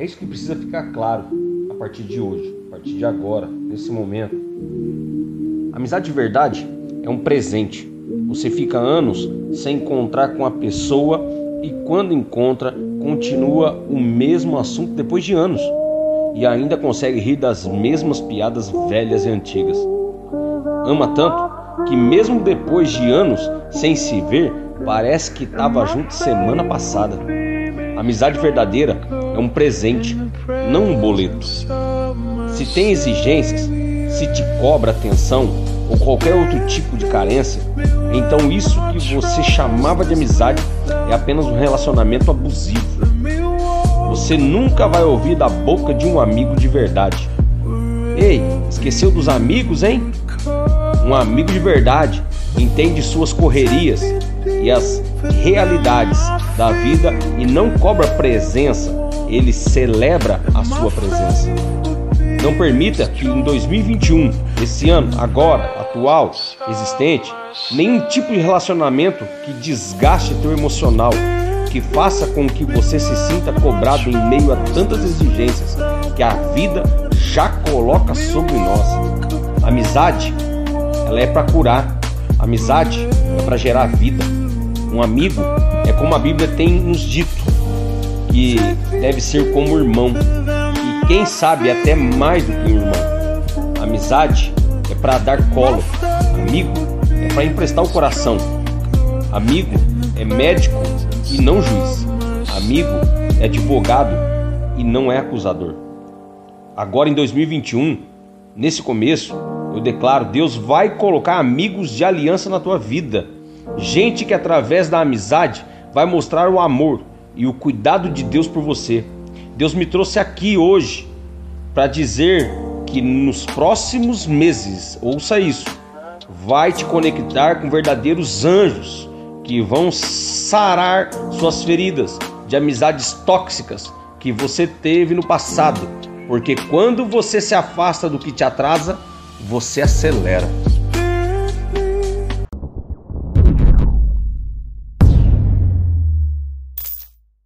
É isso que precisa ficar claro a partir de hoje, a partir de agora, nesse momento. Amizade de verdade é um presente. Você fica anos sem encontrar com a pessoa e quando encontra, continua o mesmo assunto depois de anos e ainda consegue rir das mesmas piadas velhas e antigas. Ama tanto que, mesmo depois de anos sem se ver, parece que estava junto semana passada. Amizade verdadeira é um presente, não um boleto. Se tem exigências, se te cobra atenção ou qualquer outro tipo de carência, então isso que você chamava de amizade é apenas um relacionamento abusivo. Você nunca vai ouvir da boca de um amigo de verdade. Ei, esqueceu dos amigos, hein? Um amigo de verdade entende suas correrias e as realidades da vida e não cobra presença, ele celebra a sua presença. Não permita que em 2021, esse ano, agora, atual, existente, nenhum tipo de relacionamento que desgaste teu emocional, que faça com que você se sinta cobrado em meio a tantas exigências que a vida já coloca sobre nós. Amizade, ela é para curar. Amizade é para gerar vida. Um amigo é como a Bíblia tem nos dito que deve ser como irmão e quem sabe até mais do que um irmão. Amizade é para dar colo. Amigo é para emprestar o coração. Amigo é médico e não juiz. Amigo é advogado e não é acusador. Agora em 2021, nesse começo, eu declaro: Deus vai colocar amigos de aliança na tua vida. Gente que através da amizade vai mostrar o amor e o cuidado de Deus por você. Deus me trouxe aqui hoje para dizer que nos próximos meses, ouça isso, vai te conectar com verdadeiros anjos que vão sarar suas feridas de amizades tóxicas que você teve no passado, porque quando você se afasta do que te atrasa, você acelera.